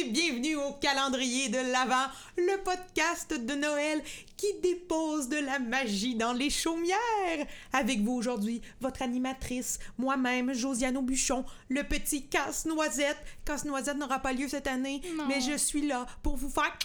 et bienvenue au calendrier de l'Avent, le podcast de Noël qui dépose de la magie dans les chaumières. Avec vous aujourd'hui, votre animatrice, moi-même, Josiane Aubuchon, le petit casse-noisette. Casse-noisette n'aura pas lieu cette année, mais je suis là pour vous faire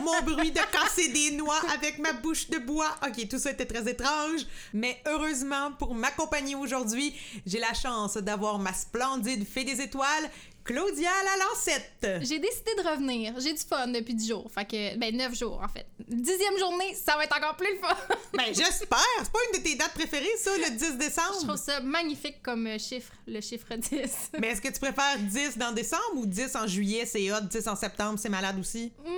mon bruit de casser des noix avec ma bouche de bois. Ok, tout ça était très étrange, mais heureusement pour m'accompagner aujourd'hui, j'ai la chance d'avoir ma splendide fée des étoiles, Claudia la lancette. J'ai décidé de revenir. J'ai du fun depuis 10 jours. Fait que, ben, 9 jours, en fait. Dixième journée, ça va être encore plus le fun. ben, j'espère. C'est pas une de tes dates préférées, ça, le 10 décembre? Je trouve ça magnifique comme euh, chiffre, le chiffre 10. Mais est-ce que tu préfères 10 dans décembre ou 10 en juillet, c'est hot, 10 en septembre, c'est malade aussi? Hum,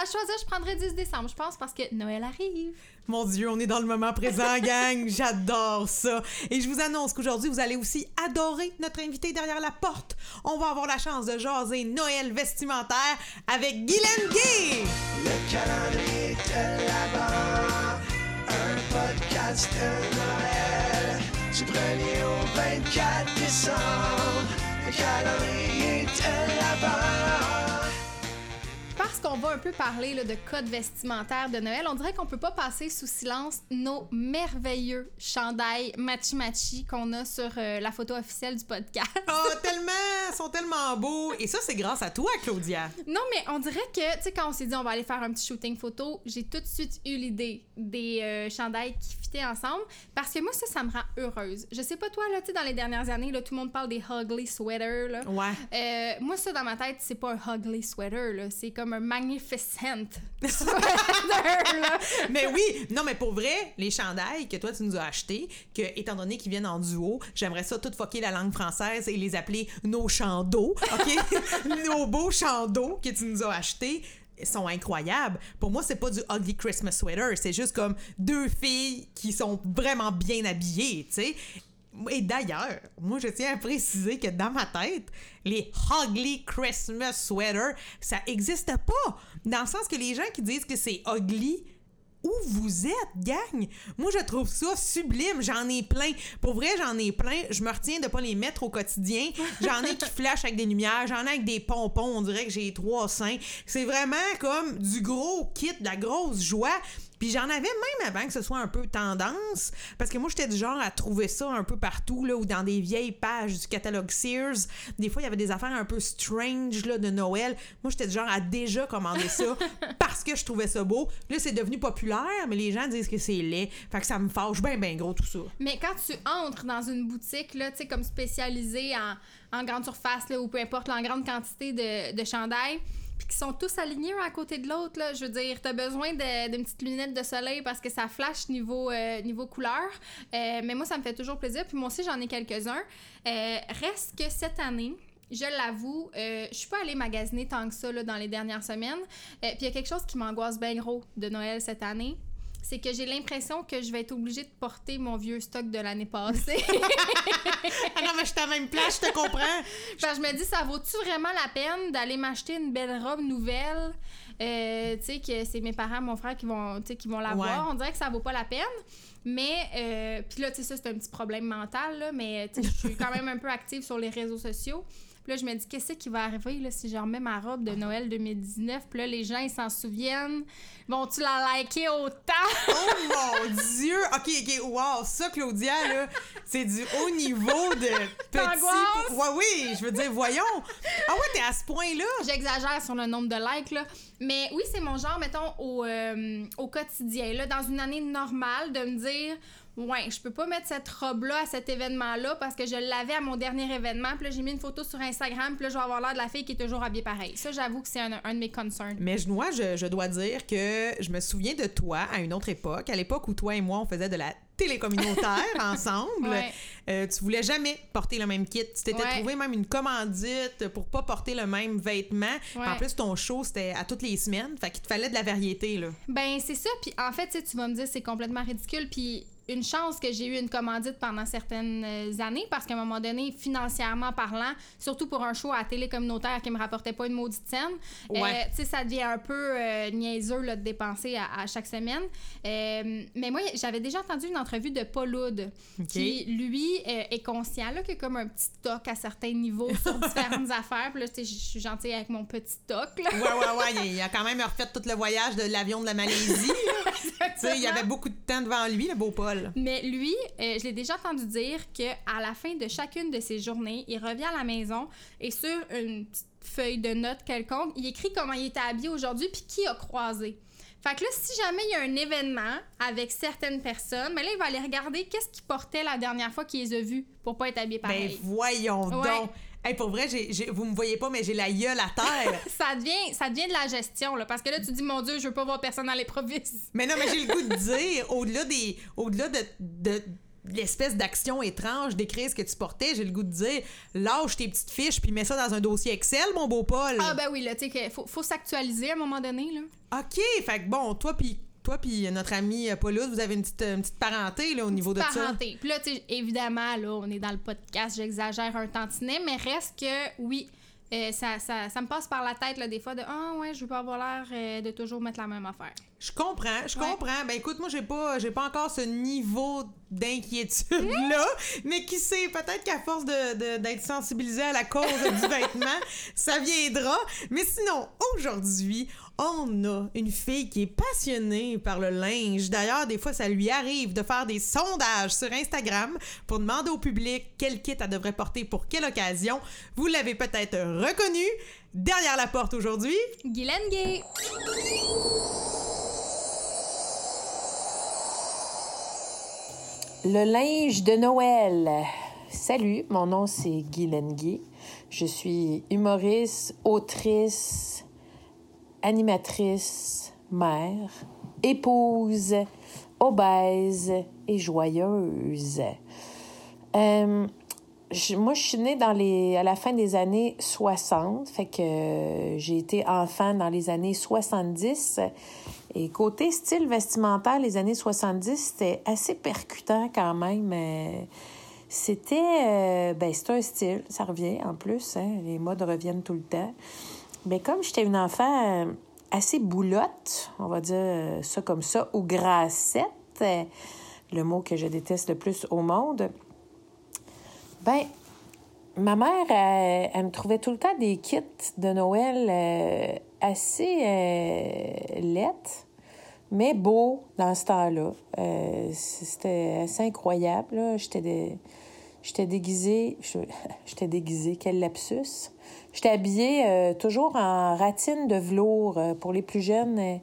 à choisir, je prendrais 10 décembre, je pense, parce que Noël arrive. Mon Dieu, on est dans le moment présent, gang. J'adore ça. Et je vous annonce qu'aujourd'hui, vous allez aussi adorer notre invité derrière la porte. On va avoir la chance de jaser Noël vestimentaire avec Guylaine Gay. Le calendrier de un podcast de Noël. Du 1er au 24 décembre, un peu parler là, de code vestimentaire de Noël, on dirait qu'on peut pas passer sous silence nos merveilleux chandails matchi-matchi qu'on a sur euh, la photo officielle du podcast. Oh, tellement! Ils sont tellement beaux. Et ça, c'est grâce à toi, Claudia. Non, mais on dirait que, tu sais, quand on s'est dit on va aller faire un petit shooting photo, j'ai tout de suite eu l'idée des euh, chandails qui fitaient ensemble parce que moi, ça, ça me rend heureuse. Je sais pas toi, là, tu sais, dans les dernières années, là, tout le monde parle des ugly sweaters, là. Ouais. Euh, moi, ça, dans ma tête, c'est pas un ugly sweater, là. C'est comme un Mais oui, non, mais pour vrai, les chandails que toi, tu nous as achetés, que, étant donné qu'ils viennent en duo, j'aimerais ça tout foquer la langue française et les appeler nos chandos, OK? nos beaux chandos que tu nous as achetés sont incroyables. Pour moi, c'est pas du ugly Christmas sweater, c'est juste comme deux filles qui sont vraiment bien habillées, tu sais. Et d'ailleurs, moi, je tiens à préciser que dans ma tête, les ugly Christmas sweaters, ça existe pas. Dans le sens que les gens qui disent que c'est ugly, où vous êtes, gang? Moi, je trouve ça sublime. J'en ai plein. Pour vrai, j'en ai plein. Je me retiens de pas les mettre au quotidien. J'en ai qui flashent avec des lumières. J'en ai avec des pompons. On dirait que j'ai trois seins. C'est vraiment comme du gros kit, de la grosse joie. Puis j'en avais même avant que ce soit un peu tendance, parce que moi, j'étais du genre à trouver ça un peu partout, là, ou dans des vieilles pages du catalogue Sears. Des fois, il y avait des affaires un peu strange, là, de Noël. Moi, j'étais du genre à déjà commander ça parce que je trouvais ça beau. Là, c'est devenu populaire, mais les gens disent que c'est laid. Fait que ça me fâche bien, bien gros, tout ça. Mais quand tu entres dans une boutique, là, tu sais, comme spécialisée en, en grande surface, là, ou peu importe, là, en grande quantité de, de chandail, puis qui sont tous alignés un à côté de l'autre, je veux dire, t'as besoin d'une petite lunette de soleil parce que ça flash niveau, euh, niveau couleur. Euh, mais moi, ça me fait toujours plaisir. Puis moi aussi, j'en ai quelques-uns. Euh, reste que cette année, je l'avoue, euh, je suis pas allée magasiner tant que ça là, dans les dernières semaines. Puis il y a quelque chose qui m'angoisse bien gros de Noël cette année. C'est que j'ai l'impression que je vais être obligée de porter mon vieux stock de l'année passée. Ah non, mais je suis à la même place, je te comprends. Je me dis, ça vaut-tu vraiment la peine d'aller m'acheter une belle robe nouvelle? Euh, tu sais, que c'est mes parents, mon frère qui vont, tu sais, qui vont l'avoir. Ouais. On dirait que ça vaut pas la peine. Mais, euh, puis là, tu sais, ça, c'est un petit problème mental, là, mais tu sais, je suis quand même un peu active sur les réseaux sociaux. Puis là, je me dis, qu'est-ce qui va arriver là, si je remets ma robe de Noël 2019? Puis là, les gens, ils s'en souviennent. Vont-tu la liker autant? Oh mon Dieu! Ok, ok, wow, ça, Claudia, là, c'est du haut niveau de petit. Ouais, oui, je veux dire, voyons. Ah ouais, t'es à ce point-là? J'exagère sur le nombre de likes, là. Mais oui, c'est mon genre, mettons, au, euh, quotidien. Dans une année normale, de me dire, ouais, je peux pas mettre cette robe-là à cet événement-là parce que je l'avais à mon dernier événement. Puis là, j'ai mis une photo sur Instagram. Puis là, je vais avoir l'air de la fille qui est toujours habillée pareil. Ça, j'avoue que c'est un, un de mes concerns. Mais je- moi, je, je dois dire que je me souviens de toi à une autre époque, à l'époque où toi et moi, on faisait de la télécommunautaire ensemble. Ouais. Euh, tu voulais jamais porter le même kit. Tu t'étais Ouais. trouvé même une commandite pour pas porter le même vêtement. Ouais. En plus, ton show, c'était à toutes les semaines. Fait qu'il te fallait de la variété, là. Ben, c'est ça. Puis en fait, tu vas me dire, c'est complètement ridicule. Puis une chance que j'ai eu une commandite pendant certaines euh, années parce qu'à un moment donné, financièrement parlant, surtout pour un show à télé communautaire qui me rapportait pas une maudite scène, euh, Ouais. tu sais, ça devient un peu euh, niaiseux là, de dépenser à, à chaque semaine. Euh, mais moi, j'avais déjà entendu une entrevue de Paul Oud qui, lui, est conscient là, qu'il y a comme un petit toc à certains niveaux sur différentes affaires. Puis là, tu sais, je suis gentille avec mon petit toc. Là. Ouais, ouais, ouais. Il, a quand même refait tout le voyage de l'avion de la Malaisie. là. tu sais, il y avait beaucoup de temps devant lui, le beau Paul. Mais lui, euh, je l'ai déjà entendu dire que à la fin de chacune de ses journées, il revient à la maison et sur une petite feuille de notes quelconque, il écrit comment il était habillé aujourd'hui puis qui a croisé. Fait que là, si jamais il y a un événement avec certaines personnes, mais là, il va aller regarder qu'est-ce qu'il portait la dernière fois qu'il les a vus pour pas être habillé Ben pareil. voyons Ouais. donc. Hey, pour vrai, j'ai, j'ai- vous me voyez pas, mais j'ai la gueule à terre. Ça devient, ça devient de la gestion, là, parce que là, tu dis, mon Dieu, je veux pas voir personne dans l'improviste. mais non, mais j'ai le goût de dire, au-delà des. Au-delà de. de l'espèce d'action étrange d'écrire ce que tu portais, j'ai le goût de dire lâche tes petites fiches puis mets ça dans un dossier Excel, mon beau Paul. Ah, ben oui, là, tu sais, qu'il faut, faut s'actualiser à un moment donné, là. OK, fait que bon, toi puis toi puis notre ami euh, Paulus, vous avez une petite, une petite parenté là, au niveau de ça. parenté. Puis là, évidemment, là, on est dans le podcast, j'exagère un tantinet, mais reste que, oui, euh, ça, ça, ça me passe par la tête, là, des fois, de « Ah, ouais, je veux pas avoir l'air euh, de toujours mettre la même affaire. Je comprends, je Ouais. comprends. Ben écoute, moi j'ai pas j'ai pas encore ce niveau d'inquiétude là, mais qui sait, peut-être qu'à force de, de- d'être sensibilisé à la cause du vêtement, ça viendra. Mais sinon, aujourd'hui, on a une fille qui est passionnée par le linge. D'ailleurs, des fois, ça lui arrive de faire des sondages sur Instagram pour demander au public quel kit elle devrait porter pour quelle occasion. Vous l'avez peut-être reconnu. Derrière la porte aujourd'hui, Guylaine Gay! Le linge de Noël. Salut, mon nom c'est Guy. Je suis humoriste, autrice, animatrice, mère, épouse, obèse et joyeuse. Euh, moi, je suis née à la fin des années 60, fait que euh, j'ai été enfant dans les années 70. Et côté style vestimentaire, les années 70, c'était assez percutant quand même. Euh, C'était euh, ben, c'est un style, ça revient en plus, hein, les modes reviennent tout le temps. Mais comme j'étais une enfant assez boulotte, on va dire ça comme ça, ou grassette, le mot que je déteste le plus au monde, ben, ma mère, elle, me trouvait tout le temps des kits de Noël euh, assez euh, mais beaux dans ce temps-là. Euh, C'était assez incroyable. J'étais j'étais déguisée. J'étais déguisée, quel lapsus. J'étais habillée euh, toujours en ratine de velours. pour les plus jeunes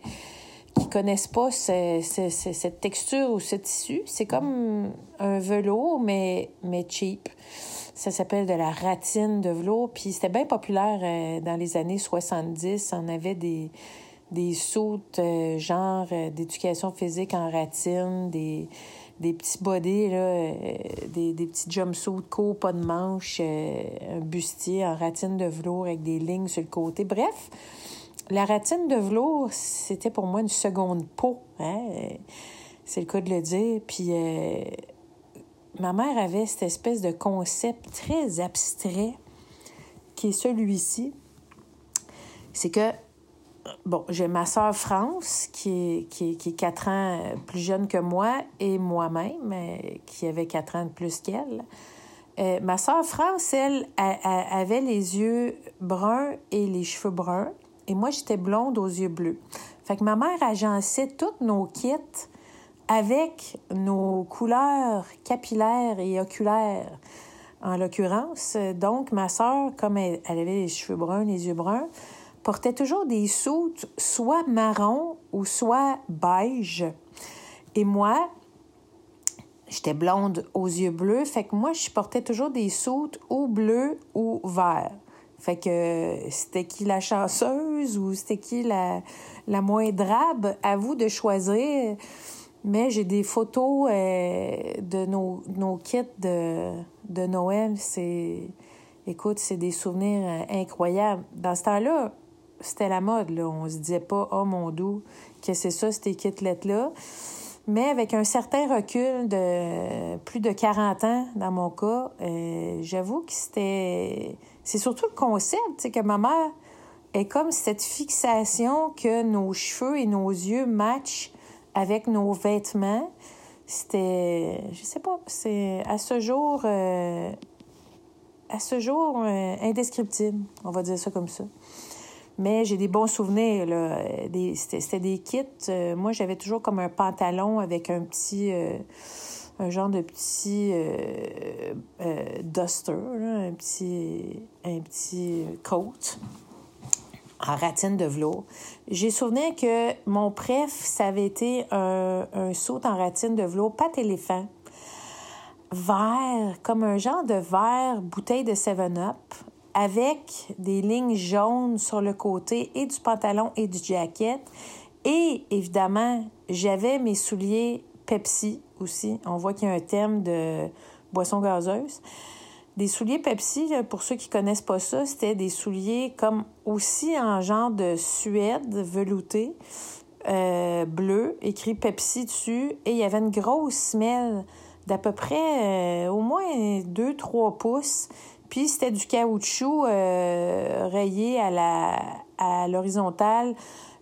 qui connaissent pas ce- ce- ce- cette texture ou ce tissu, c'est comme un velours, mais, mais cheap. Ça s'appelle de la ratine de velours. Puis c'était bien populaire euh, dans les années 70. On avait des, des soutes euh, genre euh, d'éducation physique en ratine, des, des petits bodys, là, euh, des, des petits jumpsuits courts, pas de manches, un bustier en ratine de velours avec des lignes sur le côté. Bref, la ratine de velours, c'était pour moi une seconde peau. Hein? C'est le cas de le dire. Puis euh, ma mère avait cette espèce de concept très abstrait qui est celui-ci. C'est que, bon, j'ai ma sœur France qui est, qui, est, qui 4 ans plus jeune que moi et moi-même euh, qui avait 4 ans de plus qu'elle. Euh, ma sœur France, elle, a- avait les yeux bruns et les cheveux bruns. Et moi, j'étais blonde aux yeux bleus. Fait que ma mère agençait tous nos kits avec nos couleurs capillaires et oculaires, en l'occurrence. Donc, ma sœur, comme elle, avait les cheveux bruns, les yeux bruns, portait toujours des soutes soit marron ou soit beige. Et moi, J'étais blonde aux yeux bleus, fait que moi, je portais toujours des soutes ou bleues ou verts. Fait que c'était qui la chanceuse ou c'était qui la, la moins drabe, à vous de choisir. Mais j'ai des photos euh, de nos, nos kits de, de Noël. C'est. Écoute, c'est des souvenirs euh, incroyables. Dans ce temps-là, c'était la mode, là. On se disait pas, oh mon doux, que c'est ça, ces kits-là. Mais avec un certain recul de plus de 40 ans, dans mon cas, euh, j'avoue que c'était... C'est surtout le concept, c'est que ma mère est comme cette fixation que nos cheveux et nos yeux matchent avec nos vêtements. C'était... Je sais pas, c'est à ce jour... euh, à ce jour, euh, indescriptible, on va dire ça comme ça. Mais j'ai des bons souvenirs. Là. C'était, c'était des kits. Euh, moi, j'avais toujours comme un pantalon avec un petit. Un genre de petit euh, euh, duster, un petit, un petit coat en ratine de velours. J'ai souvenir que mon préf, ça avait été un, un saut en ratine de velours, pâte éléphant, vert, comme un genre de vert bouteille de 7-Up, avec des lignes jaunes sur le côté et du pantalon et du jacket. Et évidemment, j'avais mes souliers Pepsi aussi. On voit qu'il y a un thème de boisson gazeuse. Des souliers Pepsi, pour ceux qui connaissent pas ça, c'était des souliers comme aussi en genre de suède velouté, euh, bleu, écrit Pepsi dessus, et il y avait une grosse semelle d'à peu près euh, au moins 2-3 pouces. Puis c'était du caoutchouc euh, rayé à à l'horizontale,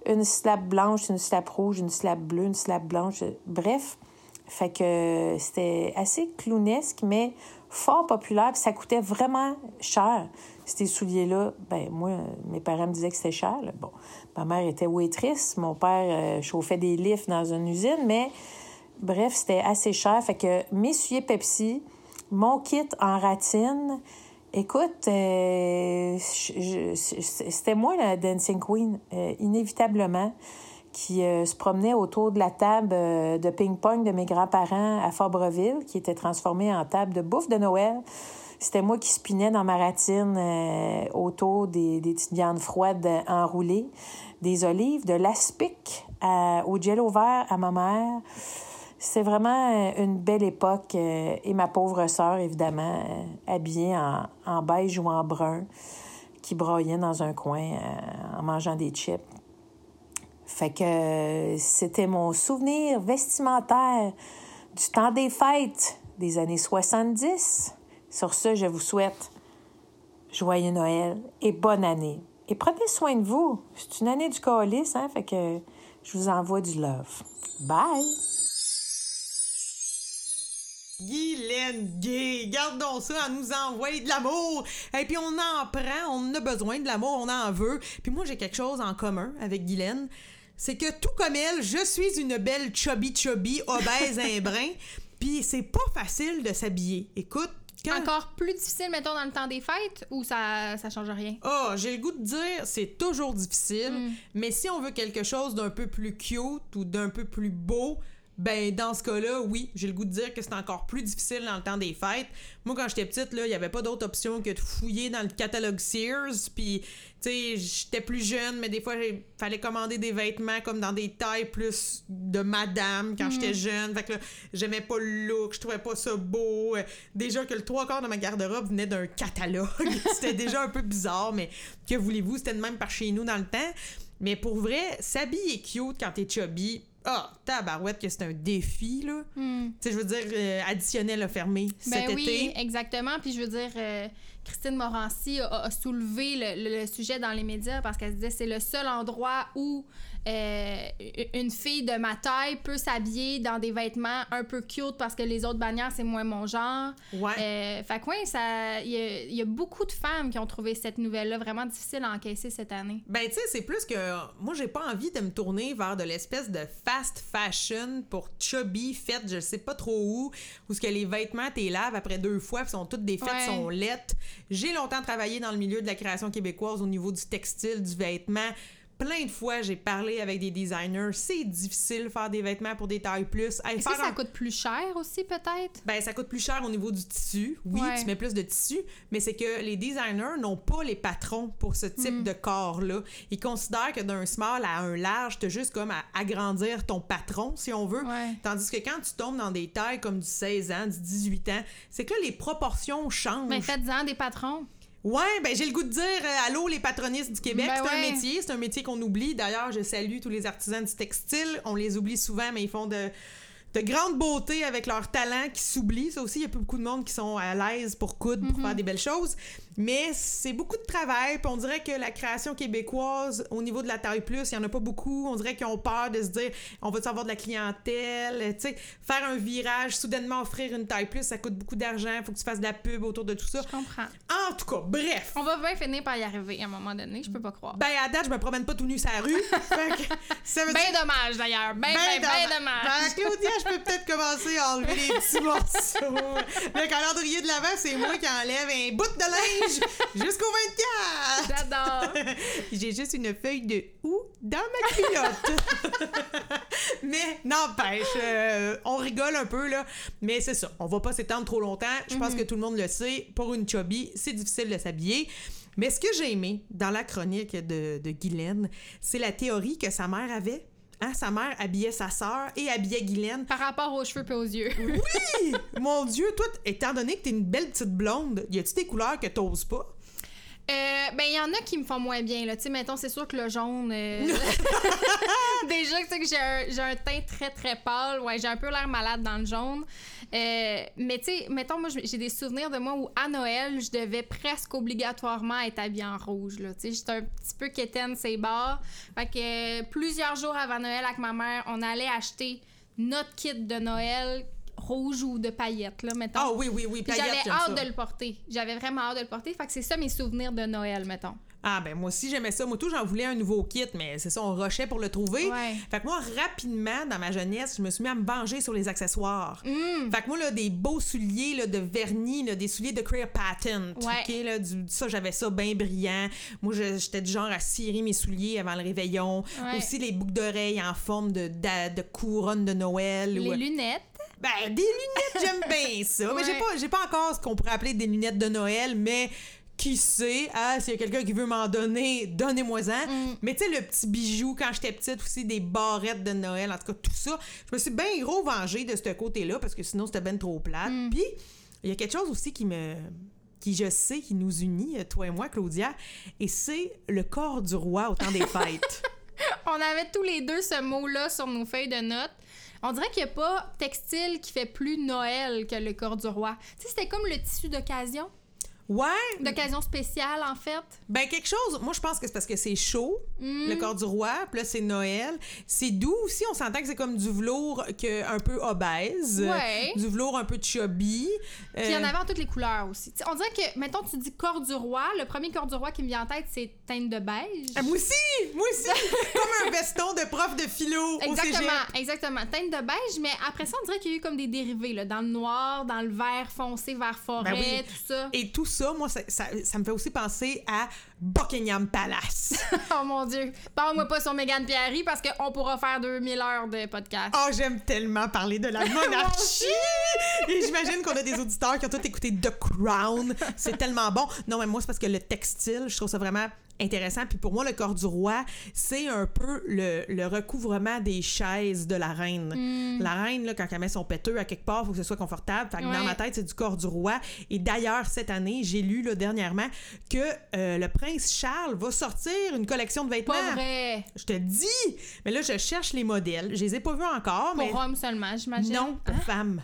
une slab blanche, une slab rouge, une slab bleue, une slab blanche. Bref, fait que c'était assez clownesque, mais fort populaire. Ça coûtait vraiment cher. Ces souliers-là, ben moi, mes parents me disaient que c'était cher. Bon, ma mère était waitress, mon père euh, chauffait des lifts dans une usine, mais bref, c'était assez cher. Fait que mes souliers Pepsi, mon kit en ratine, écoute, euh, c'était moi la Dancing Queen, euh, inévitablement, qui euh, se promenait autour de la table euh, de ping-pong de mes grands-parents à Fabreville, qui était transformée en table de bouffe de Noël. C'était moi qui spinais dans ma ratine euh, autour des, des petites viandes froides euh, enroulées, des olives, de l'aspic à- au gel vert à ma mère. C'est vraiment euh, une belle époque. euh, Et ma pauvre sœur, évidemment, euh, habillée en, en beige ou en brun, qui broyait dans un coin en mangeant des chips. Fait que c'était mon souvenir vestimentaire du temps des fêtes des années 70. Sur ce, je vous souhaite joyeux Noël et bonne année. Et prenez soin de vous. C'est une année du colis, hein? Fait que je vous envoie du love. Bye! Guylaine Gay, gardons ça, elle nous envoie de l'amour. Et puis on en prend, on a besoin de l'amour, on en veut. Puis moi j'ai quelque chose en commun avec Guylaine, c'est que tout comme elle, je suis une belle chubby chubby, obèse un brin. Puis c'est pas facile de s'habiller. Écoute, quand Encore plus difficile, mettons, dans le temps des fêtes ou ça, ça change rien? Ah, j'ai le goût de dire, c'est toujours difficile, mais si on veut quelque chose d'un peu plus cute ou d'un peu plus beau, ben dans ce cas-là, oui, j'ai le goût de dire que c'est encore plus difficile dans le temps des fêtes. Moi, quand j'étais petite, là, il y avait pas d'autre option que de fouiller dans le catalogue Sears, puis tu sais, j'étais plus jeune, mais des fois, il fallait commander des vêtements comme dans des tailles plus de madame quand j'étais jeune. Fait que là, j'aimais pas le look, je trouvais pas ça beau. Euh, Déjà que le trois quarts de ma garde-robe venait d'un catalogue. c'était déjà un peu bizarre, mais que voulez-vous, c'était de même par chez nous dans le temps. Mais pour vrai, s'habiller cute quand t'es chubby, ah, tabarouette que c'est un défi, là. Hmm. Tu sais, je veux dire, euh, additionnel a fermé cet Ben oui, été. exactement. Puis je veux dire, euh, Christine Morancy a, a soulevé le, le- le sujet dans les médias parce qu'elle se disait c'est le seul endroit où euh, une fille de ma taille peut s'habiller dans des vêtements un peu cute parce que les autres bannières, c'est moins mon genre. Ouais. Euh, fait que ça, il y, a- il y a beaucoup de femmes qui ont trouvé cette nouvelle-là vraiment difficile à encaisser cette année. Ben, tu sais, c'est plus que. Moi, j'ai pas envie de me tourner vers de l'espèce de fast fashion pour chubby, faites, je sais pas trop où, où ce que les vêtements, t'es laves après deux fois, puis sont toutes des fêtes, Ouais. sont lettres. J'ai longtemps travaillé dans le milieu de la création québécoise au niveau du textile, du vêtement. Plein de fois, j'ai parlé avec des designers. C'est difficile de faire des vêtements pour des tailles plus. Hey, Est-ce que ça un- coûte plus cher aussi, peut-être? Ben, ça coûte plus cher au niveau du tissu. Oui, Ouais. tu mets plus de tissu, mais c'est que les designers n'ont pas les patrons pour ce type Mm. de corps-là. Ils considèrent que d'un small à un large, t'as juste comme à agrandir ton patron, si on veut. Ouais. Tandis que quand tu tombes dans des tailles comme du 16 ans, du 18 ans, c'est que là, les proportions changent. Mais faites-en des patrons. Ouais, ben j'ai le goût de dire euh, allô les patronistes du Québec, Ben c'est ouais. un métier, c'est un métier qu'on oublie. D'ailleurs, je salue tous les artisans du textile, on les oublie souvent mais ils font de de grande beauté avec leur talent qui s'oublie. Ça aussi, il y a pas beaucoup de monde qui sont à l'aise pour coudre, pour faire des belles choses. Mais c'est beaucoup de travail. Puis on dirait que la création québécoise, au niveau de la taille plus, il y en a pas beaucoup. On dirait qu'ils ont peur de se dire, on va avoir de la clientèle. Tu sais, faire un virage, soudainement offrir une taille plus, ça coûte beaucoup d'argent. Faut que tu fasses de la pub autour de tout ça. Je comprends. En tout cas, bref. On va bien finir par y arriver à un moment donné, je peux pas croire. Ben, à date, je me promène pas tout nu sur la rue. Ça veut Ben dire- dommage d'ailleurs, ben, Ben ben, ben dommage. dommage. Ben, Claudia, je peux peut-être commencer à enlever les petits morceaux. Le calendrier de l'avant, c'est moi qui enlève un bout de linge jusqu'au 24. J'adore. J'ai juste une feuille de houx dans ma culotte. mais n'empêche, euh, on rigole un peu, là. Mais c'est ça, on va pas s'étendre trop longtemps. Je pense que tout le monde le sait. Pour une chubby, c'est difficile de s'habiller. Mais ce que j'ai aimé dans la chronique de, de Guylaine, c'est la théorie que sa mère avait. Hein, sa mère habillait sa sœur et habillait Guylaine. Par rapport aux cheveux et aux yeux. Oui! Mon Dieu, toi, étant donné que t'es une belle petite blonde, y a-tu des couleurs que t'oses pas? Euh, ben, il y en a qui me font moins bien, là. Tu sais, mettons, c'est sûr que le jaune. euh, Déjà, tu sais que j'ai un, un teint très, très pâle. Ouais, j'ai un peu l'air malade dans le jaune. Euh, mais, tu sais, mettons, moi, j'ai des souvenirs de moi où, à Noël, je devais presque obligatoirement être habillée en rouge, là. Tu sais, j'étais un petit peu quétaine, ces bars. Fait que plusieurs jours avant Noël, avec ma mère, on allait acheter notre kit de Noël rouge ou de paillettes, là, mettons. Ah oui, oui, oui, Puis paillettes, J'avais hâte ça. de le porter. J'avais vraiment hâte de le porter. Fait que c'est ça mes souvenirs de Noël, mettons. Ah ben moi aussi j'aimais ça. Moi tout j'en voulais un nouveau kit, mais c'est ça, on rushait pour le trouver. Ouais. Fait que moi rapidement dans ma jeunesse, je me suis mis à me venger sur les accessoires. Mm. Fait que moi là des beaux souliers là, de vernis, là, des souliers de Clear Patent. Ouais. là, du, ça j'avais ça bien brillant. Moi j'étais du genre à cirer mes souliers avant le réveillon. Ouais. Aussi les boucles d'oreilles en forme de, d'a- de couronne de Noël. Les ou- lunettes. Ben, des lunettes, j'aime bien ça. Mais j'ai pas, j'ai pas encore ce qu'on pourrait appeler des lunettes de Noël, mais qui sait, ah, s'il y a quelqu'un qui veut m'en donner, donnez-moi-en. Mm. Mais tu sais, le petit bijou, quand j'étais petite aussi, des barrettes de Noël, en tout cas, tout ça, je me suis bien gros vengée de ce côté-là, parce que sinon, c'était ben trop plate. Mm. Puis, il y a quelque chose aussi qui me qui je sais qui nous unit, toi et moi, Claudia, et c'est le corps du roi au temps des fêtes. On avait tous les deux ce mot-là sur nos feuilles de notes. On dirait qu'il n'y a pas textile qui fait plus Noël que le corps du roi. Tu sais, c'était comme le tissu d'occasion. Ouais, D'occasion spéciale, en fait. Ben, quelque chose, moi, je pense que c'est parce que c'est chaud, le corps du roi, puis là, c'est Noël. C'est doux aussi, on s'entend que c'est comme du velours que, un peu obèse. Ouais. Du velours un peu chubby. Puis il y en Euh, avait en toutes les couleurs aussi. On dirait que, mettons, tu dis corps du roi, le premier corps du roi qui me vient en tête, c'est teinte de beige. ah, moi aussi! Moi aussi! comme un veston de prof de philo au cégep. Exactement, exactement. Teinte de beige, mais après ça, on dirait qu'il y a eu comme des dérivés, là, dans le noir, dans le vert foncé, vert forêt, Ben oui. tout ça. Et tout ça, moi, ça, ça, ça me fait aussi penser à Buckingham Palace. Oh mon Dieu. Parle-moi pas sur Mégane Pierry parce qu'on pourra faire 2000 heures de podcast. Oh, j'aime tellement parler de la monarchie! Et j'imagine qu'on a des auditeurs qui ont tous écouté The Crown. C'est tellement bon. Non, mais moi, c'est parce que le textile, je trouve ça vraiment intéressant. Puis pour moi, le corps du roi, c'est un peu le, le recouvrement des chaises de la reine. La reine, là, quand elle met son péteux à quelque part, il faut que ce soit confortable. Fait que Ouais. dans ma tête, c'est du corps du roi. Et d'ailleurs, cette année, j'ai lu là, dernièrement que euh, le prince Charles va sortir une collection de vêtements. Pas vrai. Je te dis! Mais là, je cherche les modèles. Je les ai pas vus encore, Pour mais. hommes seulement, j'imagine. Non, pour Hein? femmes.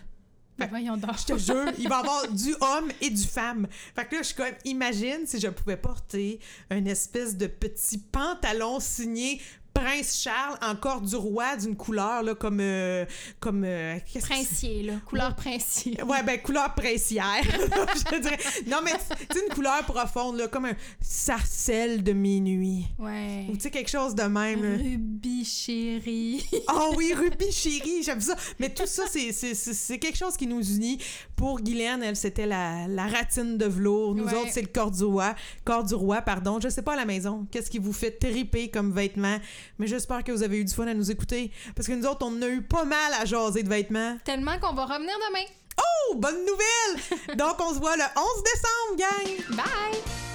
Voyons donc. Je te jure, il va y avoir du homme et du femme. Fait que là, je suis comme, imagine si je pouvais porter une espèce de petit pantalon signé Prince Charles, encore du roi, d'une couleur, là, comme. euh, comme euh, qu'est-ce que c'est? Princier, là. Couleur princier. Ouais, ben, couleur princière. je dirais. Non, mais tu une couleur profonde, là, comme un sarcelle de minuit. Ouais. Ou tu sais, quelque chose de même. là. Ruby chérie. Oh oui, Ruby chérie, j'aime ça. Mais tout ça, c'est- c'est c'est- c'est quelque chose qui nous unit. Pour Guylaine, elle, c'était la, la ratine de velours. Nous Ouais. autres, c'est le corps du roi. Corps du roi, pardon. Je sais pas à la maison, qu'est-ce qui vous fait triper comme vêtements. Mais j'espère que vous avez eu du fun à nous écouter. Parce que nous autres, on a eu pas mal à jaser de vêtements. Tellement qu'on va revenir demain. Oh, bonne nouvelle! Donc, on se voit le 11 décembre, gang! Bye!